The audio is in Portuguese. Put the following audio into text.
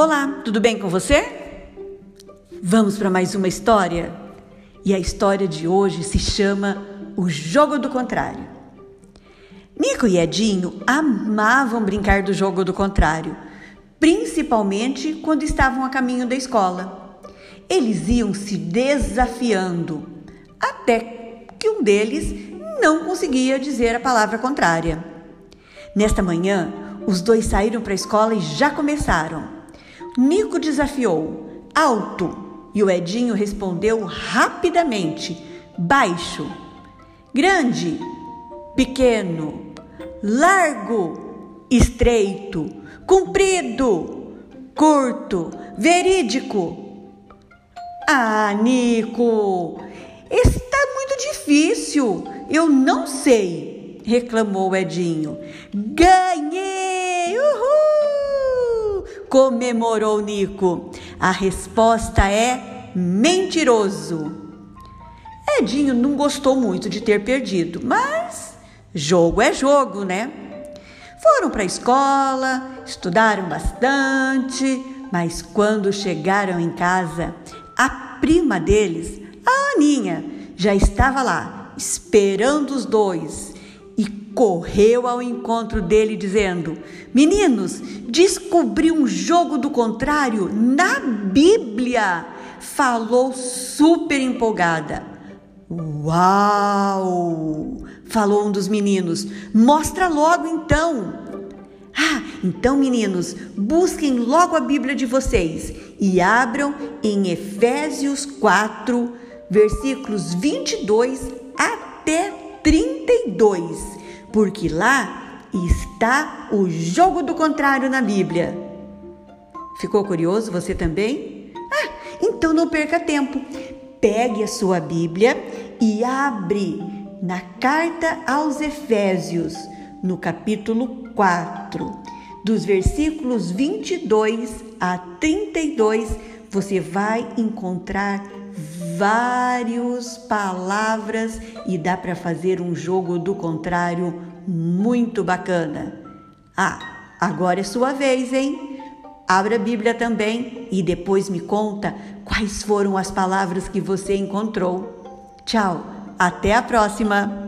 Olá, tudo bem com você? Vamos para mais uma história? E a história de hoje se chama O Jogo do Contrário. Nico e Edinho amavam brincar do jogo do contrário, principalmente quando estavam a caminho da escola. Eles iam se desafiando, até que um deles não conseguia dizer a palavra contrária. Nesta manhã, os dois saíram para a escola e já começaram. Nico desafiou alto! E o Edinho respondeu rapidamente baixo, grande, pequeno, largo, estreito, comprido, curto, verídico. Ah, Nico, está muito difícil. Eu não sei, reclamou Edinho. Ganhei! Comemorou Nico. A resposta é mentiroso. Edinho não gostou muito de ter perdido, mas jogo é jogo, né? Foram para a escola, estudaram bastante, mas quando chegaram em casa, a prima deles, a Aninha, já estava lá, esperando os dois correu ao encontro dele, dizendo: Meninos, descobri um jogo do contrário na Bíblia. Falou super empolgada. Uau! Falou um dos meninos. Mostra logo então. Ah, então meninos, busquem logo a Bíblia de vocês e abram em Efésios 4, versículos 22 até 32 porque lá está o jogo do contrário na Bíblia. Ficou curioso você também? Ah, então não perca tempo. Pegue a sua Bíblia e abre na carta aos Efésios, no capítulo 4, dos versículos 22 a 32, você vai encontrar várias palavras e dá para fazer um jogo do contrário muito bacana. Ah, agora é sua vez, hein? Abra a Bíblia também e depois me conta quais foram as palavras que você encontrou. Tchau, até a próxima!